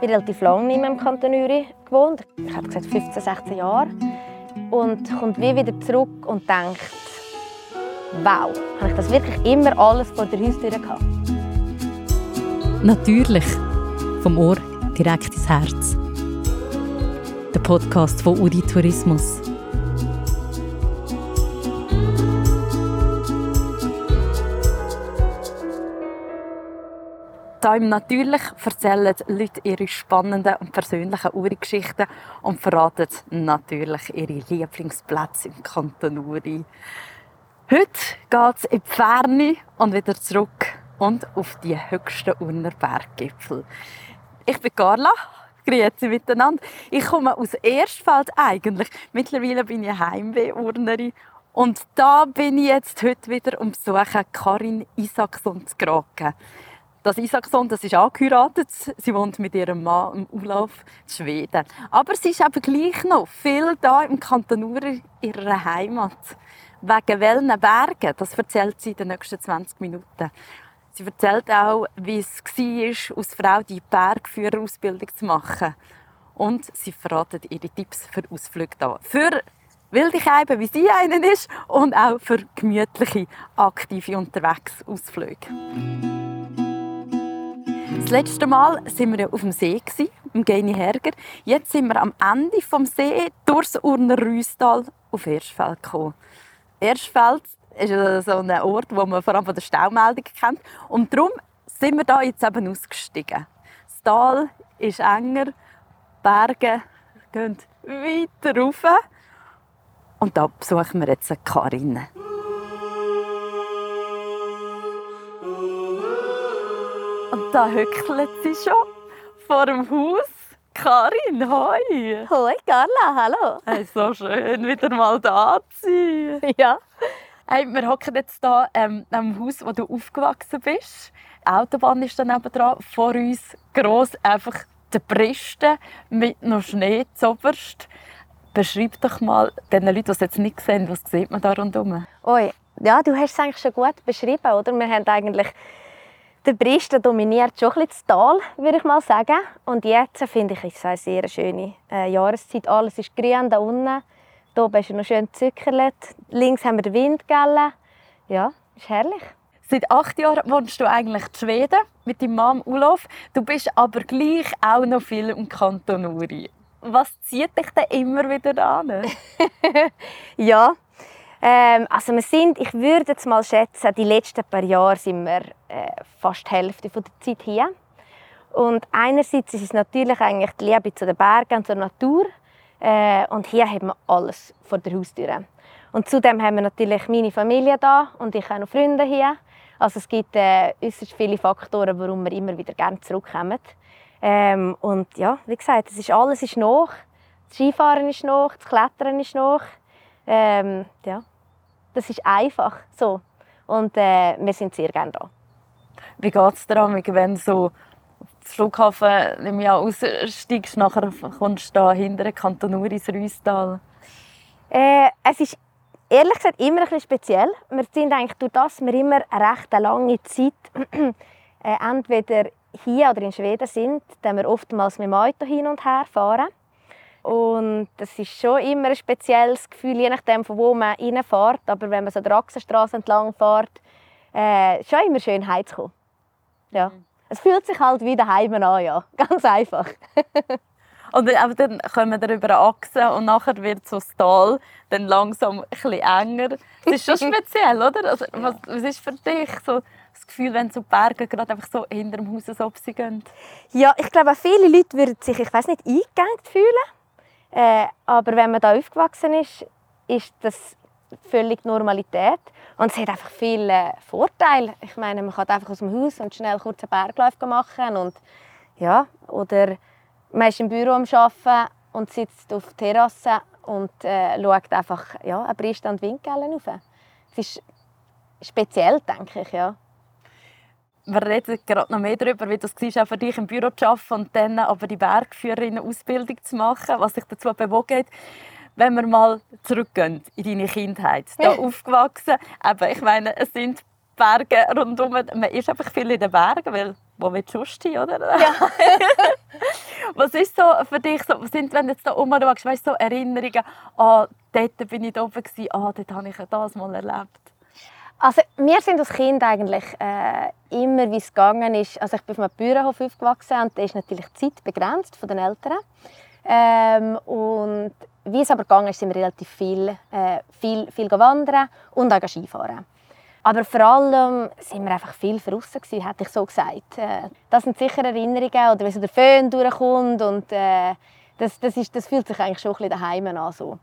bin relativ lange nicht mehr im Kanton Uri gewohnt. Ich habe gesagt 15, 16 Jahre. Und kommt wie wieder zurück und denkt, wow, habe ich das wirklich immer alles vor der Haustür gehabt? Natürlich. Vom Ohr direkt ins Herz. Der Podcast von Uri Tourismus. Da im Natürlich erzählen Leute ihre spannenden und persönlichen Uri-Geschichten und verraten natürlich ihre Lieblingsplätze im Kanton Uri. Heute geht es in die Ferne und wieder zurück und auf die höchsten Urner Berggipfel. Ich bin Carla, grüezi miteinander. Ich komme aus Erstfeld eigentlich. Mittlerweile bin ich Heimweh-Urnerin und da bin ich jetzt heute wieder um Karin Isaksson zu Graken. Das Isaksson, das ist angeheiratet. Sie wohnt mit ihrem Mann im Urlaub in Schweden. Aber sie ist eben gleich noch viel da im Kanton Uri, ihrer Heimat. Wegen welchen Bergen, das erzählt sie in den nächsten 20 Minuten. Sie erzählt auch, wie es war, als Frau die Bergführerausbildung zu machen. Und sie verratet ihre Tipps für Ausflüge da. Für wilde Keiben, wie sie einen ist, und auch für gemütliche, aktive Unterwegsausflüge. Das letzte Mal waren wir auf dem See, im Geini Herger. Jetzt sind wir am Ende des See durchs Urner Rüstal auf Erschfeld gekommen. Erschfeld ist so ein Ort, wo man vor allem von der Staumeldung kennt. Und darum sind wir da jetzt eben ausgestiegen. Das Tal ist enger, die Berge gehen weiter rauf. Und da besuchen wir jetzt eine Karin. Da hückelt sie schon vor dem Haus. Karin, hoi! Hoi Carla, hallo! Hey, so schön, wieder mal da zu sein. Ja. Hey, wir hocken jetzt hier ähm, am Haus, wo du aufgewachsen bist. Die Autobahn ist dann dran. Vor uns gross einfach die Briste mit noch Schnee zoberst. Beschreib doch mal den Leuten, die es jetzt nicht sehen, was sieht man da rundherum? Oi, ja, du hast es eigentlich schon gut beschrieben, oder? Wir haben eigentlich der Briste dominiert schon ein bisschen das Tal, würde ich mal sagen. Und jetzt finde ich, es eine sehr schöne äh, Jahreszeit. Alles ist grün da unten. Hier oben ist noch schön gezückert. Links haben wir den Wind. Gell? Ja, ist herrlich. Seit acht Jahren wohnst du eigentlich in Schweden mit deinem Mann Ulof. Du bist aber gleich auch noch viel im Kanton Uri. Was zieht dich denn immer wieder an? ja, ähm, also wir sind, ich würde jetzt mal schätzen, die letzten paar Jahre sind wir äh, fast die Hälfte von der Zeit hier. Und einerseits ist es natürlich eigentlich die Liebe zu den Bergen und zur Natur. Äh, und hier haben wir alles vor der Haustür. Und zudem haben wir natürlich meine Familie da und ich habe noch Freunde hier. Also es gibt äh, äußerst viele Faktoren, warum wir immer wieder gerne zurückkommen. Ähm, und ja, wie gesagt, es ist alles ist noch. Das Skifahren ist noch, das Klettern ist noch. Ähm, ja, das ist einfach so. Und äh, wir sind sehr gerne da. Wie geht es dir wenn du so Flughafen im Jahr aussteigst, nachher kommst du da hinter Kanton Uri ins Rüstal? Äh, es ist ehrlich gesagt immer ein bisschen speziell. Wir sind eigentlich durch das wir immer eine recht lange Zeit äh, entweder hier oder in Schweden sind, dann wir oftmals mit dem Auto hin und her fahren. Und das ist schon immer ein spezielles Gefühl, je nachdem, von wo man reinfährt. Aber wenn man so die Achsenstraße entlang fährt, äh, schon immer schön heimzukommen. Ja. Mhm. Es fühlt sich halt wie daheim an, ja. Ganz einfach. und dann kommen wir über Achse und nachher wird so das Tal dann langsam ein bisschen enger. Das ist schon speziell, oder? Also, was, was ist für dich so das Gefühl, wenn so Berge gerade einfach so hinter dem Haus so gehen? Ja, ich glaube, viele Leute würden sich, ich weiß nicht, eingegangen fühlen. Äh, aber wenn man da aufgewachsen ist, ist das völlig Normalität. Und es hat einfach viele Vorteile. Ich meine, man kann einfach aus dem Haus und schnell kurz einen Berglauf machen. Und, ja, oder man ist im Büro am Arbeiten und sitzt auf der Terrasse und äh, schaut einfach ja, einen Brist und Windgellen rauf. Es ist speziell, denke ich, ja. Wir reden gerade noch mehr darüber, wie das war, auch für dich im Büro zu arbeiten und dann aber die Bergführerinnen-Ausbildung zu machen, was dich dazu bewogen hat. Wenn wir mal zurückgehen in deine Kindheit, da aufgewachsen, eben, ich meine, es sind Berge rundum, man ist einfach viel in den Bergen, weil wo willst du hin, oder? Ja. Was ist so für dich, so, was sind, wenn du jetzt da umschaust, weißt, so Erinnerungen, ah, dort bin ich oben ah, dort habe ich das mal erlebt? Also wir sind als Kind eigentlich äh, immer, wie es gegangen ist. Also ich bin auf einem Bauernhof aufgewachsen und da ist natürlich die Zeit begrenzt von den Eltern. Ähm, und wie es aber gegangen ist, sind wir relativ viel, äh, viel, viel wandern und auch Skifahren. Aber vor allem sind wir einfach viel draußen gewesen, hätte ich so gesagt. Äh, das sind sicher Erinnerungen, oder wenn so der Föhn durchkommt und äh, das, das, ist, das fühlt sich eigentlich schon ein bisschen daheim an. So.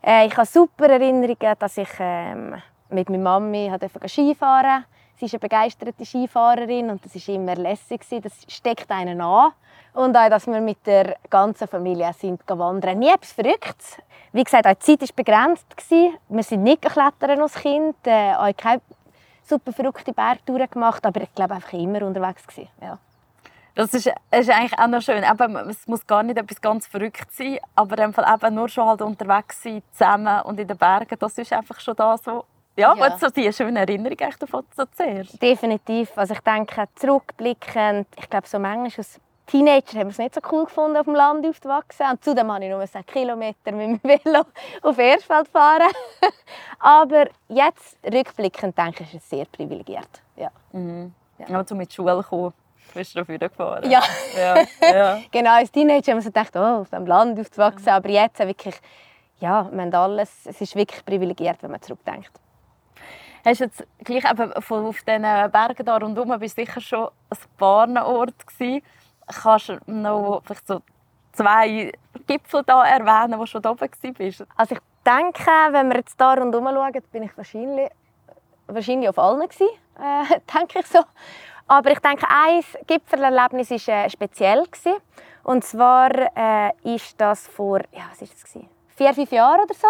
Äh, ich habe super Erinnerungen, dass ich ähm, mit meiner Mami Skifahren Sie ist eine begeisterte Skifahrerin und das war immer lässig. Das steckt einen an. Und auch, dass wir mit der ganzen Familie sind wandern. Nie etwas Verrücktes. Wie gesagt, auch die Zeit war begrenzt. Wir sind nicht klettern als Kind. Äh, auch keine super verrückte Bergtouren gemacht, aber ich glaube einfach immer unterwegs gewesen. Ja. Das ist, ist eigentlich auch noch schön. Eben, es muss gar nicht etwas ganz verrückt sein, aber einfach eben nur schon halt unterwegs sein, zusammen und in den Bergen, das ist einfach schon das, was ja, ja. so die schöne Erinnerung davon so zuerst. Definitiv. Also ich denke, zurückblickend, ich glaube, so manchmal als Teenager haben wir es nicht so cool gefunden, auf dem Land aufzuwachsen. Und zudem habe ich nur 10 Kilometer mit dem Velo auf Erfeld fahren. Aber jetzt, rückblickend, denke ich, ist es sehr privilegiert. Ja. Mhm. ja. Aber zu mit Schule kommen, bist du dafür gefahren. Ja. ja. ja. genau, als Teenager haben wir so gedacht, oh, auf dem Land aufzuwachsen. Mhm. Aber jetzt wirklich, ja, wir haben alles, es ist wirklich privilegiert, wenn man zurückdenkt. Hast jetzt gleich eben von auf diesen Bergen da rundherum bist sicher schon ein paar Orte gewesen. Kannst du noch vielleicht so zwei Gipfel da erwähnen, wo du schon oben warst? Also ich denke, wenn wir jetzt hier rundherum schauen, bin ich wahrscheinlich, wahrscheinlich auf allen gewesen, äh, denke ich so. Aber ich denke, ein Gipfelerlebnis war äh, speziell. Gewesen. Und zwar äh, ist das vor, ja, was ist das vier, fünf Jahren oder so.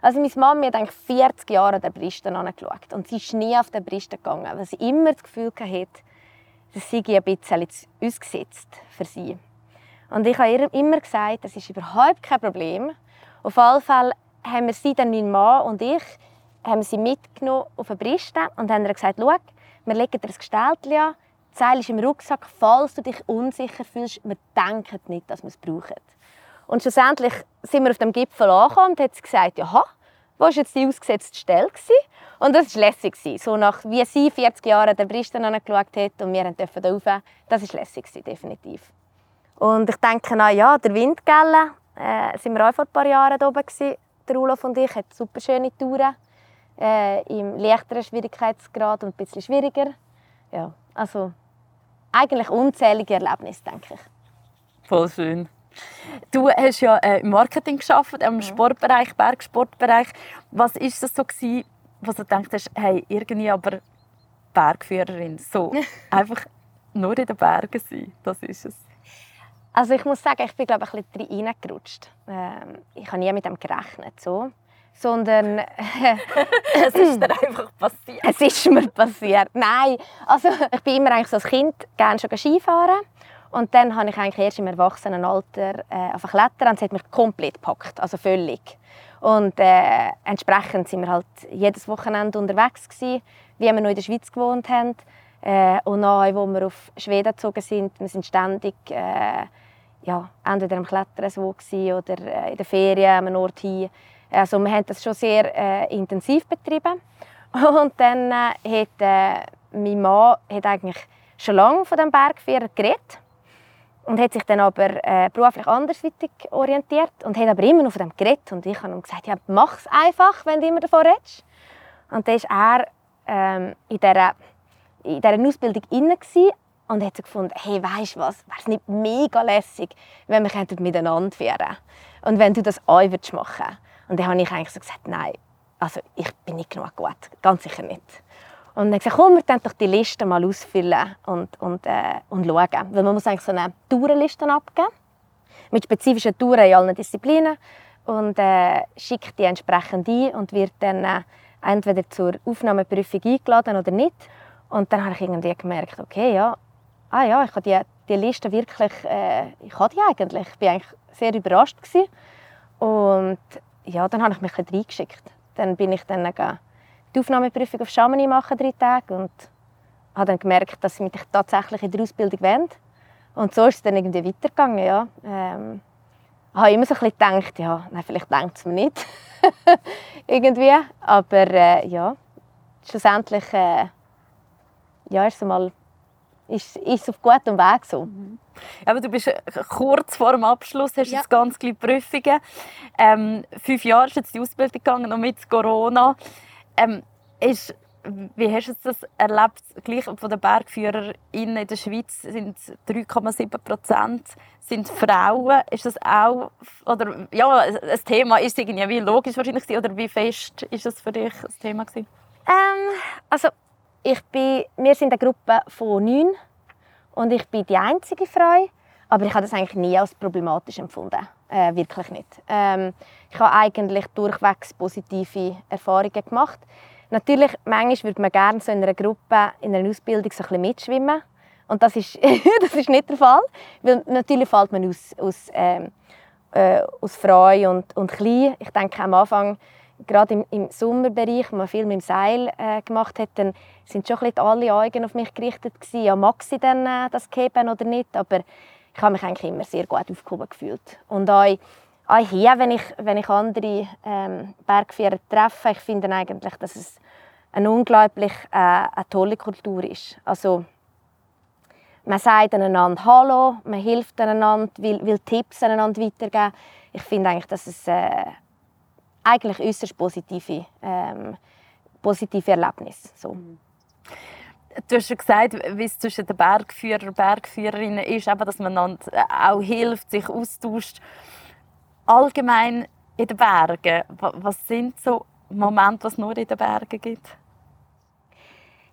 Also meine Mama hat eigentlich 40 Jahre an den Bristen angeschaut und sie ist nie auf den Bristen gegangen, weil sie immer das Gefühl hatte, das sei ein bisschen ausgesetzt für sie. Und ich habe ihr immer gesagt, das ist überhaupt kein Problem. Auf alle Fälle haben wir sie, dann mein Mann und ich, haben sie mitgenommen auf den Bristen und haben ihr gesagt, schau, wir legen dir ein Gestell an, das Seil ist im Rucksack, falls du dich unsicher fühlst, wir denken nicht, dass wir es brauchen. Und schlussendlich sind wir auf dem Gipfel angekommen und hat sie gesagt, ja, wo war jetzt die ausgesetzte Stelle? Und das war lässig. So nach wie sie 40 Jahre den Bristen angeschaut hat und wir durften da rauf, das war lässig, definitiv. Und ich denke, na ja, der Windgelle, äh, sind wir auch vor ein paar Jahren oben gewesen. Der Ulof und ich hatten super schöne Touren. Äh, Im leichteren Schwierigkeitsgrad und ein bisschen schwieriger. Ja, also eigentlich unzählige Erlebnisse, denke ich. Voll schön. Du hast ja äh, im Marketing geschafft, im. Sportbereich, Bergsportbereich. Was ist das so gewesen, was du denkst, hast, hey, irgendwie aber Bergführerin, so einfach nur in den Bergen sein, das ist es. Also ich muss sagen, ich bin glaube ich ein bisschen reingerutscht. Ähm, ich habe nie mit dem gerechnet so, sondern es ist dir einfach passiert. Es ist mir passiert. Nein, also ich bin immer eigentlich so als Kind gerne schon Skifahren und dann habe ich eigentlich erst im Erwachsenenalter äh, klettern und es hat mich komplett gepackt, also völlig. Und äh, entsprechend sind wir halt jedes Wochenende unterwegs gewesen, wie wir noch in der Schweiz gewohnt haben. Äh, und dann, wo wir auf Schweden gezogen sind, wir sind ständig äh, ja, entweder am Klettern so oder äh, in der Ferien einem Ort hin. Also wir haben das schon sehr äh, intensiv betrieben. Und dann äh, hat mein Mann hat eigentlich schon lange von dem Bergführer geredet und hat sich dann aber äh, beruflich andersweitig orientiert und hat aber immer noch von dem geredet und ich habe ihm gesagt, ja, mach es einfach, wenn du immer davon redest. Und dann war er ähm, in dieser, in dieser Ausbildung inne und hat gefunden, hey, weißt du was, wäre es nicht mega lässig, wenn wir miteinander fahren und wenn du das auch machen würdest. Und dann habe ich eigentlich so gesagt, nein, also ich bin nicht genug gut, ganz sicher nicht. Und dann gesagt, komm, wir doch die Liste mal ausfüllen und, und, äh, und schauen. Weil man muss eigentlich so eine Tourenliste abgeben, mit spezifischen Touren in allen Disziplinen und äh, schickt die entsprechend ein und wird dann äh, entweder zur Aufnahmeprüfung eingeladen oder nicht. Und dann habe ich irgendwie gemerkt, okay, ja, ah ja, ich habe die, die Liste wirklich, äh, ich habe die eigentlich. Ich war eigentlich sehr überrascht gewesen. Und ja, dann habe ich mich ein bisschen reingeschickt. Dann bin ich dann die Aufnahmeprüfung auf Chamonix machen, drei Tage. Und habe dann gemerkt, dass sie mich tatsächlich in der Ausbildung wollen. Und so ist es dann irgendwie weitergegangen, ja. Ähm, ich habe immer so ein bisschen gedacht, ja, nein, vielleicht denkt es mir nicht. irgendwie. Aber äh, ja, schlussendlich äh, ja, ist es mal ist, ist auf gutem Weg so. Mhm. Aber du bist äh, kurz vor dem Abschluss, hast ja. jetzt ganz viele Prüfungen. Ähm, fünf Jahre ist jetzt die Ausbildung gegangen, noch mit Corona. Ähm, ist, wie hast du das erlebt? Gleich von den Bergführern in der Schweiz sind 3,7 Prozent sind Frauen. Ist das auch oder ja, ein Thema ist irgendwie logisch wahrscheinlich oder wie fest ist das für dich ein Thema gewesen? Ähm, also ich bin, wir sind eine Gruppe von neun und ich bin die einzige Frau, aber ich habe das eigentlich nie als problematisch empfunden, äh, wirklich nicht. Ähm, ich habe eigentlich durchwegs positive Erfahrungen gemacht. Natürlich, manchmal würde man gerne so in einer Gruppe, in einer Ausbildung so ein bisschen mitschwimmen und das ist, das ist nicht der Fall, weil natürlich fällt man aus, aus, ähm, äh, aus frei und, und klein. Ich denke am Anfang gerade im, im Sommerbereich, wo man viel mit dem Seil äh, gemacht hat, dann sind schon ein alle Augen auf mich gerichtet gewesen. Ja, mag sie denn äh, das geben oder nicht? Aber ich habe mich eigentlich immer sehr gut aufgehoben gefühlt. Und auch, auch hier, wenn ich, wenn ich andere ähm, Bergführer treffe, ich finde eigentlich, dass es eine unglaublich äh, eine tolle Kultur ist. Also, man sagt einander Hallo, man hilft einander, will, will Tipps einander weitergeben. Ich finde eigentlich, dass es äh, eigentlich äußerst positive, ähm, positive Erlebnis. So. Du hast schon gesagt, wie es zwischen den Bergführern und Bergführerinnen ist, eben, dass man auch hilft, sich austauscht. Allgemein in den Bergen, was sind so Momente, was es nur in den Bergen gibt?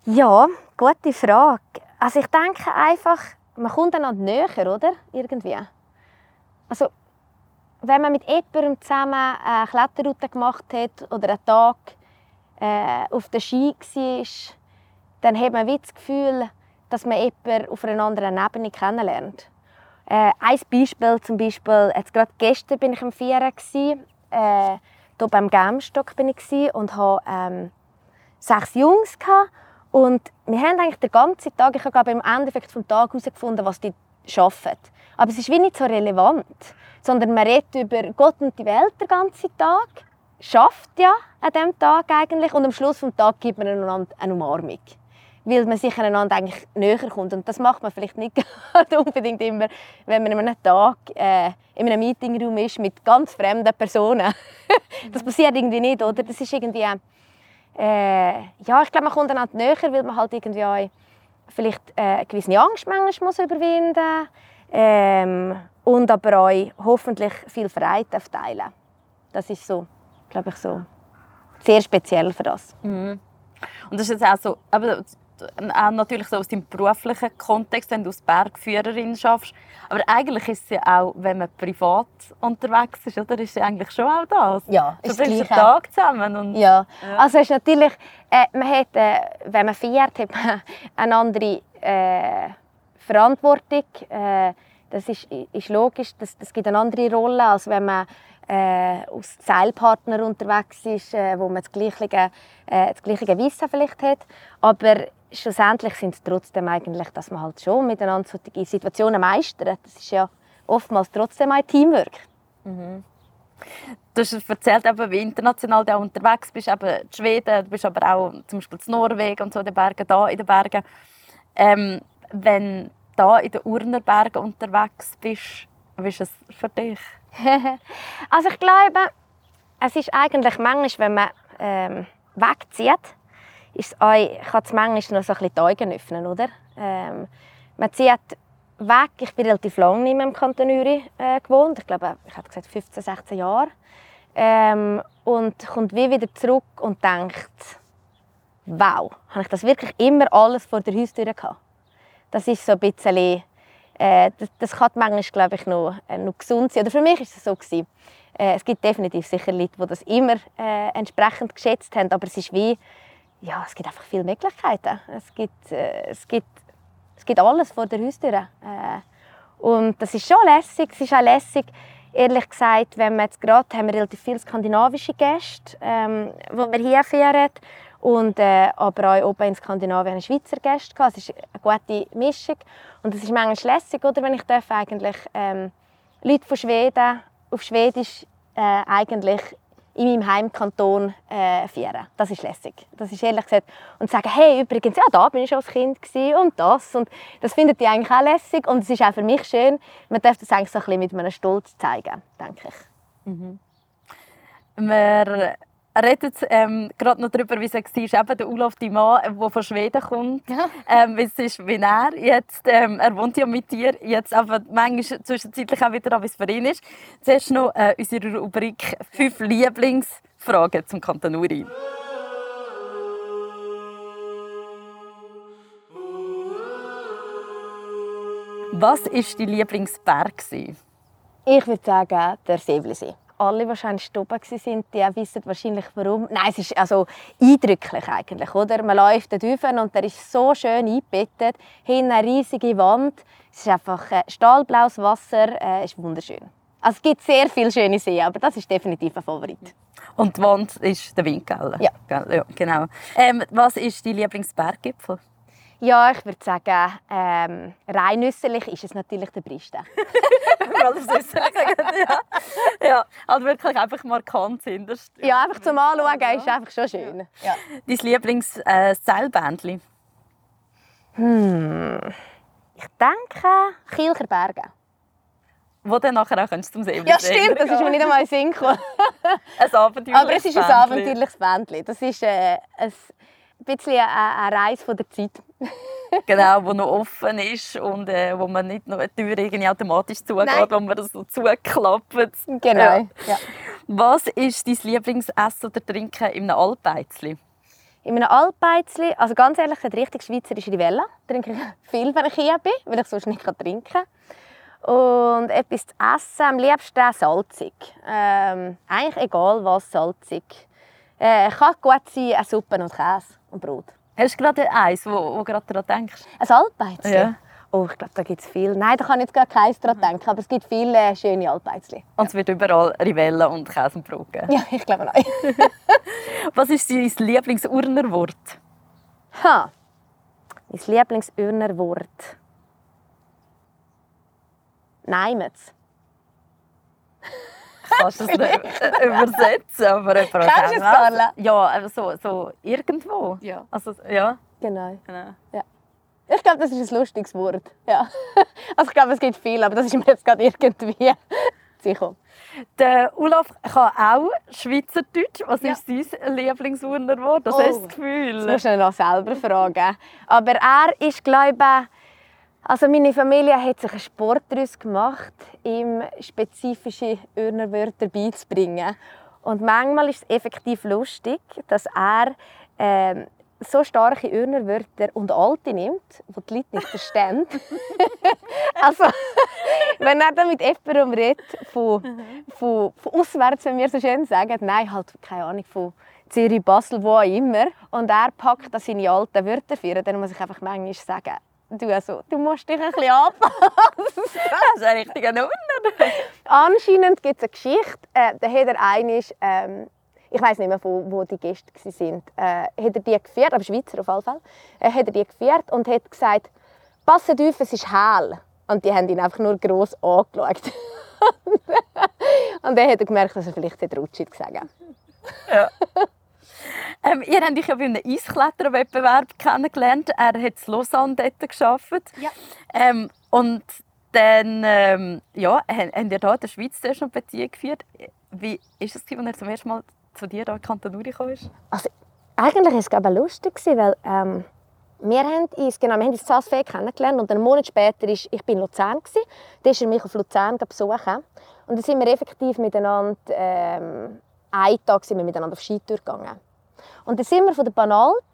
Ja, gute Frage. Also ich denke einfach, man kommt einander näher, oder? Irgendwie. Also wenn man mit jemandem zusammen eine Kletterroute gemacht hat oder einen Tag äh, auf der Ski war, dann hat man das Gefühl, dass man jemanden auf einer anderen Ebene kennenlernt. Äh, ein Beispiel zum Beispiel, jetzt gerade gestern bin ich am Vieren äh, hier beim Gemstock bin ich und hatte ähm, sechs Jungs gehabt. und wir haben eigentlich den ganzen Tag, ich habe im Endeffekt vom Tag herausgefunden, was die arbeiten. Aber es ist wie nicht so relevant sondern man redet über Gott und die Welt den ganzen Tag, schafft ja an diesem Tag eigentlich und am Schluss des Tages gibt man einander eine Umarmung, weil man sich einander eigentlich näher kommt und das macht man vielleicht nicht unbedingt immer, wenn man an einem Tag äh, in einem Meetingraum ist mit ganz fremden Personen. das passiert irgendwie nicht, oder? Das ist irgendwie äh, ja, ich glaube, man kommt einander näher, weil man halt irgendwie auch vielleicht äh, eine gewisse Angst manchmal muss überwinden muss. Ähm, und aber auch hoffentlich viel Freiheit teilen. Das ist so, glaube ich, so sehr speziell für das. Mhm. Und das ist jetzt auch so, aber auch natürlich so aus dem beruflichen Kontext, wenn du als Bergführerin schaffst. Aber eigentlich ist es ja auch, wenn man privat unterwegs ist, oder? Ist es eigentlich schon auch das? Ja, ist den Tag zusammen. Und, ja. ja. also es ist natürlich, äh, man hat, äh, wenn man fährt, hat man eine andere äh, Verantwortung. Äh, das ist, ist logisch, das, das gibt eine andere Rolle, als wenn man äh, als Seilpartner unterwegs ist, äh, wo man das gleiche, äh, das gleiche Wissen vielleicht hat. Aber schlussendlich sind es trotzdem eigentlich, dass man halt schon miteinander solche Situationen meistert. Das ist ja oftmals trotzdem ein Teamwork. Mhm. Du hast erzählt, wie international du unterwegs bist, eben Schweden, du bist aber auch zum Beispiel in Norwegen und so in den Bergen, da in den Bergen. Ähm, wenn da in den Urnerbergen unterwegs bist, wie ist es für dich? also ich glaube, es ist eigentlich manchmal, wenn man ähm, wegzieht, ist auch, kann es manchmal noch so ein bisschen die Augen öffnen, oder? Ähm, man zieht weg, ich bin relativ lange nicht mehr im Kanton Uri äh, gewohnt, ich glaube, ich habe gesagt 15, 16 Jahre. Ähm, und kommt wie wieder zurück und denkt, wow, habe ich das wirklich immer alles vor der Haustür gehabt? das ist so ein bisschen, äh, das, das kann manchmal, glaube ich, noch, äh, noch gesund sein. Oder für mich war es so gewesen. Äh, es gibt definitiv sicher Leute, die das immer äh, entsprechend geschätzt haben, aber es ist wie, ja, es gibt einfach viele Möglichkeiten. Es gibt, äh, es gibt, es gibt alles vor der Haustür. Äh, und das ist schon lässig. Es ist auch lässig, ehrlich gesagt, wenn wir jetzt gerade haben wir relativ viele skandinavische Gäste, ähm, die wir hier führen. Und äh, aber auch oben in Skandinavien einen Schweizer Gast gehabt. Es ist eine gute Mischung. Und es ist manchmal lässig, oder, wenn ich darf, eigentlich ähm, Leute von Schweden auf Schwedisch äh, eigentlich in meinem Heimkanton äh, feiern. Das ist lässig. Das ist ehrlich gesagt. Und sagen, hey, übrigens, ja, da bin ich schon als Kind und das. Und das findet die eigentlich auch lässig. Und es ist auch für mich schön. Man darf das eigentlich so ein bisschen mit einem Stolz zeigen, denke ich. Mhm. Wir reden ähm, gerade noch darüber, wie es war, eben der Olaf die Mann, der von Schweden kommt. Ja. Ähm, es ist wie er jetzt, ähm, er wohnt ja mit dir, jetzt aber manchmal zwischenzeitlich auch wieder an, wie es für ihn ist. Zuerst noch äh, unsere Rubrik «Fünf Lieblingsfragen zum Kanton Uri». Was war dein Lieblingsberg? Ich würde sagen, der Säblisee alle wahrscheinlich oben sind, die wissen wahrscheinlich warum. Nein, es ist also eindrücklich eigentlich, oder? Man läuft da drauf und der ist so schön eingebettet. Hinten eine riesige Wand. Es ist einfach äh, stahlblaues Wasser. Äh, ist wunderschön. Also es gibt sehr viele schöne Seen, aber das ist definitiv ein Favorit. Und die Wand ist der Windkeller? Ja. ja genau. Ähm, was ist dein Lieblingsberggipfel? Ja, ich würde sagen, ähm, rein nüsslich ist es natürlich der Briste. Alles nüsslich ja. ja, also wirklich einfach markant sind. Ja, einfach zum Anschauen ja. ist einfach schon schön. Ja. Dein Lieblings-Seilbändchen? Äh, hm. Ich denke, Kielcher Berge. Wo dann nachher auch zum See Ja, stimmt, das ist mir nicht einmal in Sinn gekommen. ein abenteuerliches Aber es ist ein abenteuerliches Bändchen. Das ist äh, ein bisschen eine Reise von der Zeit. genau, wo noch offen ist und äh, wo man nicht noch eine Tür irgendwie automatisch zugeht, Nein. wo man das so zuklappt. Genau. Ja. Ja. Was ist dein Lieblingsessen oder Trinken in einem Alpeizli? In einem Alpeizli, also ganz ehrlich, eine richtig schweizerische Rivella. Trinke ich viel, wenn ich hier bin, weil ich sonst nicht trinken kann. Und etwas zu essen, am liebsten salzig. Ähm, eigentlich egal was, salzig. Äh, kann gut sein, eine Suppe und Käse und Brot. Hast du gerade eins, wo, wo gerade daran denkst? Ein Altbeizli? Ja. Oh, ich glaube, da gibt es viel. Nein, da kann ich jetzt gar keins daran denken, aber es gibt viele schöne Altbeizli. Und es wird überall Rivella und Käse und Brot geben? Ja, ich glaube auch. Was ist dein Lieblingsurner Wort? Ha, mein Lieblingsurner Wort. Neimetz kannst es nicht übersetzen, aber Kennst du es, Carla? Ja, so, so irgendwo. Ja. Also, ja. Genau. genau. Ja. Ich glaube, das ist ein lustiges Wort. Ja. Also ich glaube, es gibt viel, aber das ist mir jetzt gerade irgendwie sicher. Der Olaf kann auch Schweizerdeutsch. Was ja. ist dein Lieblingswort? Das oh, du das Gefühl. Das musst du ihn noch selber fragen. Aber er ist, glaube ich, also meine Familie hat sich einen Sport daraus gemacht, ihm spezifische Urnerwörter beizubringen. Und manchmal ist es effektiv lustig, dass er äh, so starke Urnerwörter und alte nimmt, die die Leute nicht verstehen. also, wenn er dann mit jemandem redet, von, von, von auswärts, wenn wir so schön sagen, nein, halt, keine Ahnung, von Zürich, Basel, wo auch immer, und er packt da seine alten Wörter für, dann muss ich einfach manchmal sagen, du, also, du musst dich ein bisschen anpassen. das ist ein richtiger Wunder. Anscheinend gibt es eine Geschichte, äh, da hat er einisch, ähm, ich weiß nicht mehr, wo, wo die Gäste waren, äh, hat er die geführt, aber Schweizer auf jeden Fall, äh, hat er die geführt und hat gesagt, «Passet auf, es ist hell.» Und die haben ihn einfach nur gross angeschaut. und dann hat er gemerkt, dass er vielleicht rutschig gesagt hat. Ja. Ähm, ihr habt euch ja bei einem Eiskletterwettbewerb kennengelernt. Er hat in Lausanne dort gearbeitet. Ja. Ähm, und dann ähm, ja, habt ihr hier in der Schweiz zuerst noch Beziehung geführt. Wie war es, als er zum ersten Mal zu dir in Kanton Uri kam? Also, eigentlich war es lustig, weil ähm, wir haben uns, genau, wir haben uns in Sassfee kennengelernt und einen Monat später war ich in Luzern. Dann ist er mich auf Luzern besuchen. Und dann sind wir effektiv miteinander, ähm, einen Tag sind wir miteinander auf Skitour gegangen. Und dann sind wir von der Banalp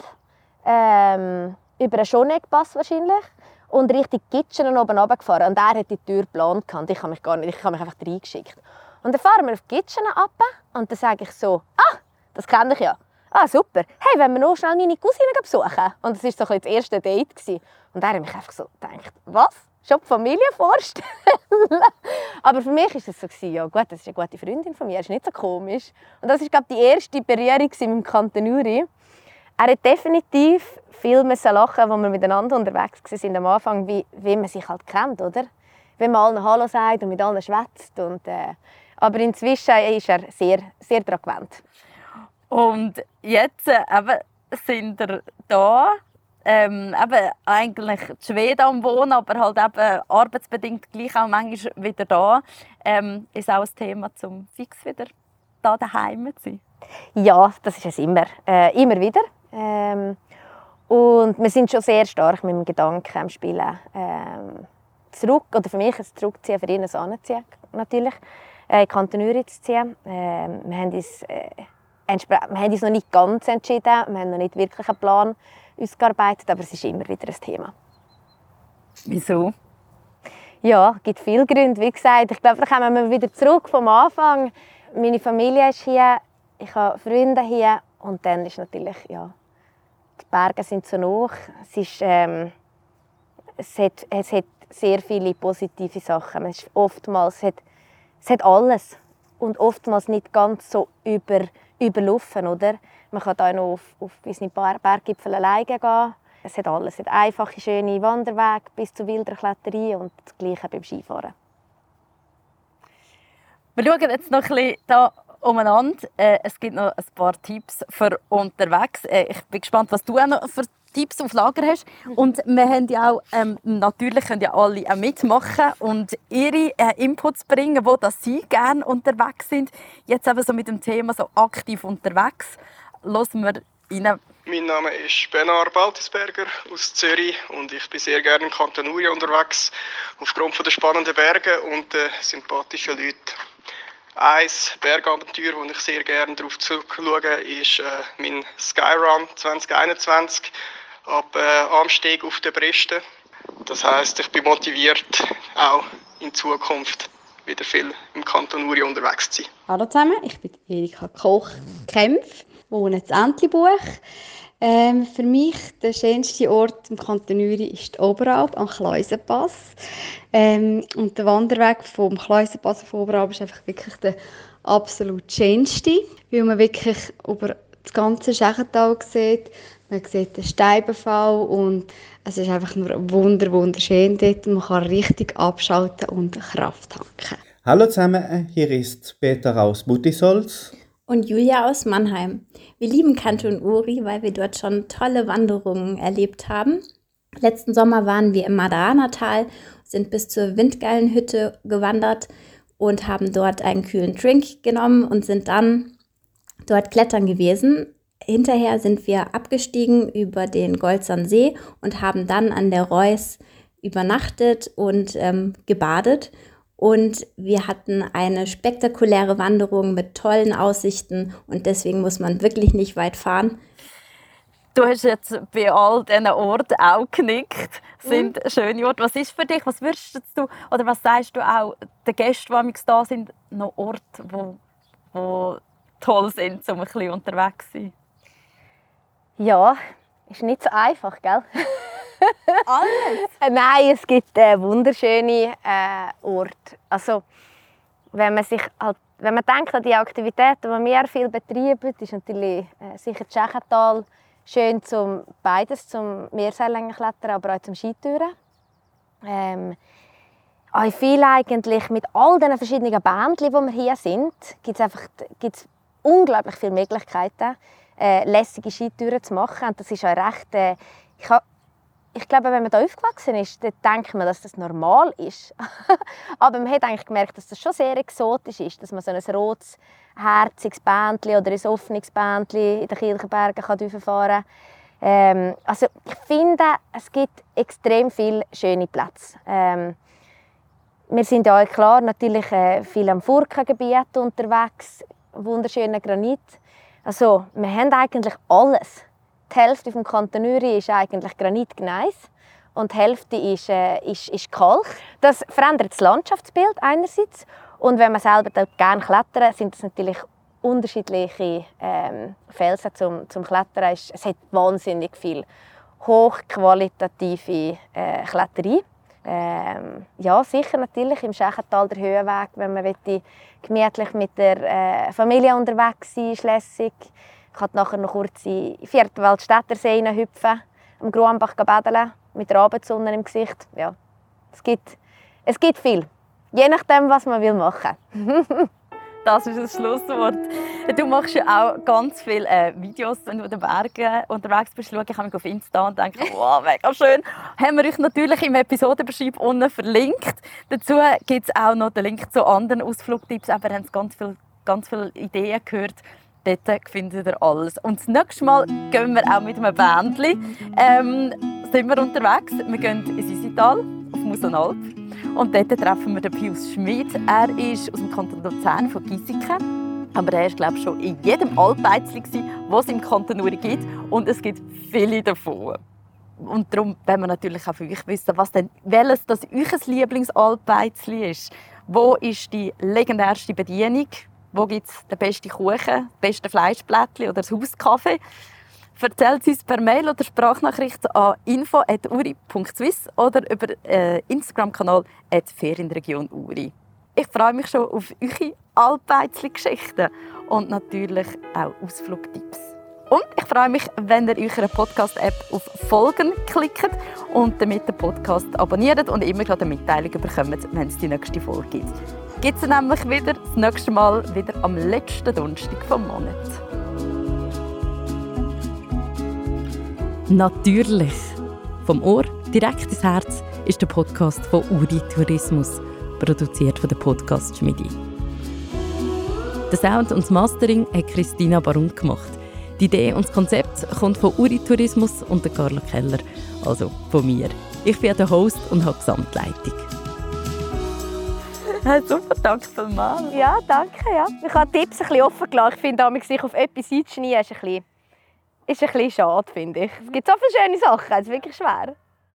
ähm, über einen Schonegpass wahrscheinlich und Richtung Kitchen oben runtergefahren. Und er hat die Tür geplant und ich habe mich gar nicht, ich habe mich einfach reingeschickt. Und dann fahren wir auf die Kitchen ab und dann sage ich so, ah, das kenne ich ja. Ah, super. Hey, wenn wir noch schnell meine Cousine besuchen? Und das war so das erste Date. Und er hat mich einfach so gedacht, was? Schon die Familie vorstellen. Aber für mich war es so, ja gut, das ist eine gute Freundin von mir, das ist nicht so komisch. Und das war glaube die erste Berührung im Kanton Uri. er hat definitiv viel lachen, als wir miteinander unterwegs waren am Anfang, wie, wie man sich halt kennt, oder? Wenn man allen Hallo sagt und mit allen schwätzt. Und, äh, aber inzwischen ist er sehr, sehr daran gewöhnt. Und jetzt äh, sind wir da ähm, eben eigentlich in Schweden am Wohnen, aber halt eben arbeitsbedingt gleich auch manchmal wieder da. Ähm, ist auch ein Thema, um fix wieder da daheim zu sein? Ja, das ist es immer. Äh, immer wieder. Ähm, und wir sind schon sehr stark mit dem Gedanken am Spielen. Ähm, zurück, oder für mich ein Zurückziehen, für ihn ein Anziehen natürlich, äh, in Kanton zu ziehen. Ähm, wir, haben uns, äh, wir haben uns noch nicht ganz entschieden, wir haben noch nicht wirklich einen Plan ausgearbeitet, aber es ist immer wieder ein Thema. Wieso? Ja, es gibt viele Gründe. Wie gesagt, ich glaube, da kommen wir wieder zurück vom Anfang. Meine Familie ist hier, ich habe Freunde hier und dann ist natürlich, ja, die Berge sind so hoch. Es, ist, ähm, es, hat, es hat sehr viele positive Sachen. Es, ist oftmals, es, hat, es hat alles und oftmals nicht ganz so über, überlaufen, oder? Man kann auch noch auf, auf Berggipfel alleine gehen. Es hat alles. Es hat einfache, schöne Wanderwege bis zu wilder Kletterei und das Gleiche beim Skifahren. Wir schauen jetzt noch ein bisschen da umeinander. Äh, es gibt noch ein paar Tipps für unterwegs. Äh, ich bin gespannt, was du noch für Tipps auf Lager hast. Und wir haben ja auch, ähm, natürlich können ja alle auch mitmachen und ihre äh, Inputs bringen, wo das sie gerne unterwegs sind. Jetzt eben so mit dem Thema so aktiv unterwegs hören wir rein. Mein Name ist Benar Baltisberger aus Zürich und ich bin sehr gerne in Kanton Uri unterwegs, aufgrund der spannenden Berge und der sympathischen Leute. Ein Bergabenteuer, wo ich sehr gerne darauf zurückschaue, ist äh, mein Skyrun 2021 ab äh, Anstieg auf den Bristen. Das heißt, ich bin motiviert, auch in Zukunft wieder viel im Kanton Uri unterwegs zu sein. Hallo zusammen, ich bin Erika Koch-Kempf wohne in Entlebuch. Ähm, für mich der schönste Ort im Kanton Uri ist die Oberalp am Kleusenpass. Ähm, und der Wanderweg vom Kleusenpass auf Oberalp ist einfach wirklich der absolut schönste, weil man wirklich über das ganze Schächental sieht. Man sieht den Steibenfall und es ist einfach nur wunder wunderschön dort. Man kann richtig abschalten und Kraft tanken. Hallo zusammen, hier ist Peter aus Butisolz und Julia aus Mannheim. Wir lieben Kanton Uri, weil wir dort schon tolle Wanderungen erlebt haben. Letzten Sommer waren wir im Madaranertal, sind bis zur Windgallenhütte gewandert und haben dort einen kühlen Drink genommen und sind dann dort klettern gewesen. Hinterher sind wir abgestiegen über den Golzern See und haben dann an der Reuss übernachtet und ähm, gebadet und wir hatten eine spektakuläre Wanderung mit tollen Aussichten und deswegen muss man wirklich nicht weit fahren. Du hast jetzt bei all diesen Orten auch genickt. Das sind mhm. schöne Orte. Was ist für dich? Was würdest du oder was sagst du auch den Gästen, die da sind, noch Orte, die, toll sind, um ein bisschen unterwegs zu sein? Ja, ist nicht so einfach, gell? Alles? Äh, nein, es gibt äh, wunderschöne äh, Orte. Also, wenn man sich halt, wenn man denkt an die Aktivitäten, die wir viel betreiben, ist natürlich äh, sicher Tschechental schön zum beides, zum Meerseillängenklettern, aber auch zum Skitouren. Ähm, auch viel eigentlich mit all den verschiedenen Bändchen, die wir hier sind, gibt es einfach gibt's unglaublich viele Möglichkeiten, äh, lässige Skitouren zu machen. Und das ist auch recht, äh, ich habe ich glaube, wenn man da aufgewachsen ist, dann denkt man, dass das normal ist. Aber man hat eigentlich gemerkt, dass das schon sehr exotisch ist, dass man so ein rotes, herziges Bändchen oder ein offenes Bändchen in den Kirchenbergen fahren kann. Ähm, also ich finde, es gibt extrem viele schöne Plätze. Ähm, wir sind ja klar natürlich äh, viel am Furkengebiet unterwegs, wunderschöner Granit. Also wir haben eigentlich alles die Hälfte vom Kanton ist eigentlich Granitgneis und die Hälfte ist, äh, ist, ist Kalk. Das verändert das Landschaftsbild einerseits und wenn man selber gerne klettern, sind es natürlich unterschiedliche ähm, Felsen zum, zum Klettern. Es hat wahnsinnig viel hochqualitative äh, Kletterei. Ähm, ja, sicher natürlich im Schächental der Höhenweg, wenn man gemütlich mit der äh, Familie unterwegs sein lässig Ich konnte nachher noch kurz in Viertwaldstättersee hüpfen, am Gruambach baden, mit der Abendsonne im Gesicht. Ja, es gibt, es gibt viel. Je nachdem, was man will machen Das ist das Schlusswort. Du machst ja auch ganz viele äh, Videos, wenn du in den Bergen unterwegs bist. ich habe mich auf Insta und denke, wow, mega schön. Haben wir euch natürlich im Episodenbeschreib unten verlinkt. Dazu gibt es auch noch den Link zu anderen Ausflugtipps. Aber wir haben ganz viele, ganz viele Ideen gehört. Dort findet ihr alles. Und das nächste Mal gehen wir auch mit einem Bändchen. Ähm, sind wir unterwegs. Wir gehen ins Isital, auf Musenalp. Und dort treffen wir den Pius Schmid. Er ist aus dem Kanton Luzern von Giesiken. Aber er war glaube ich, schon in jedem Alpeizli, was es im Kanton Uri gibt. Und es gibt viele davon. Und darum wollen wir natürlich auch für euch wissen, was denn, welches das euer Lieblingsalpeizli ist. Wo ist die legendärste Bedienung? Wo gibt es den besten Kuchen, das beste Fleischblättchen oder das Hauskaffee? Erzählt uns per Mail oder Sprachnachricht an info.uri.swiss oder über äh, Instagram-Kanal Ferienregion. Ich freue mich schon auf eure Alpeizli-Geschichten und natürlich auch Ausflugtipps. Und ich freue mich, wenn ihr eurer Podcast-App auf Folgen klickt und damit den Podcast abonniert und immer gerade eine Mitteilung bekommt, wenn es die nächste Folge gibt. Gibt es nämlich wieder das nächste Mal wieder am letzten Donnerstag vom Monat. Natürlich. Vom Ohr direkt ins Herz ist der Podcast von Uri Tourismus, produziert von der Podcast Schmidi. Der Sound und das Mastering hat Christina Barum gemacht. Die Idee und das Konzept kommt von Uri Tourismus und der Carla Keller, also von mir. Ich bin der Host und habe Gesamtleitung. super, danke vielmals. Ja, danke. Ja. Ich habe Tipps ein bisschen offen gelassen. Ich finde, sich auf etwas einzuschneiden, ist ein bisschen ist ein bisschen schade, finde ich. Es gibt so viele schöne Sachen, es ist wirklich schwer.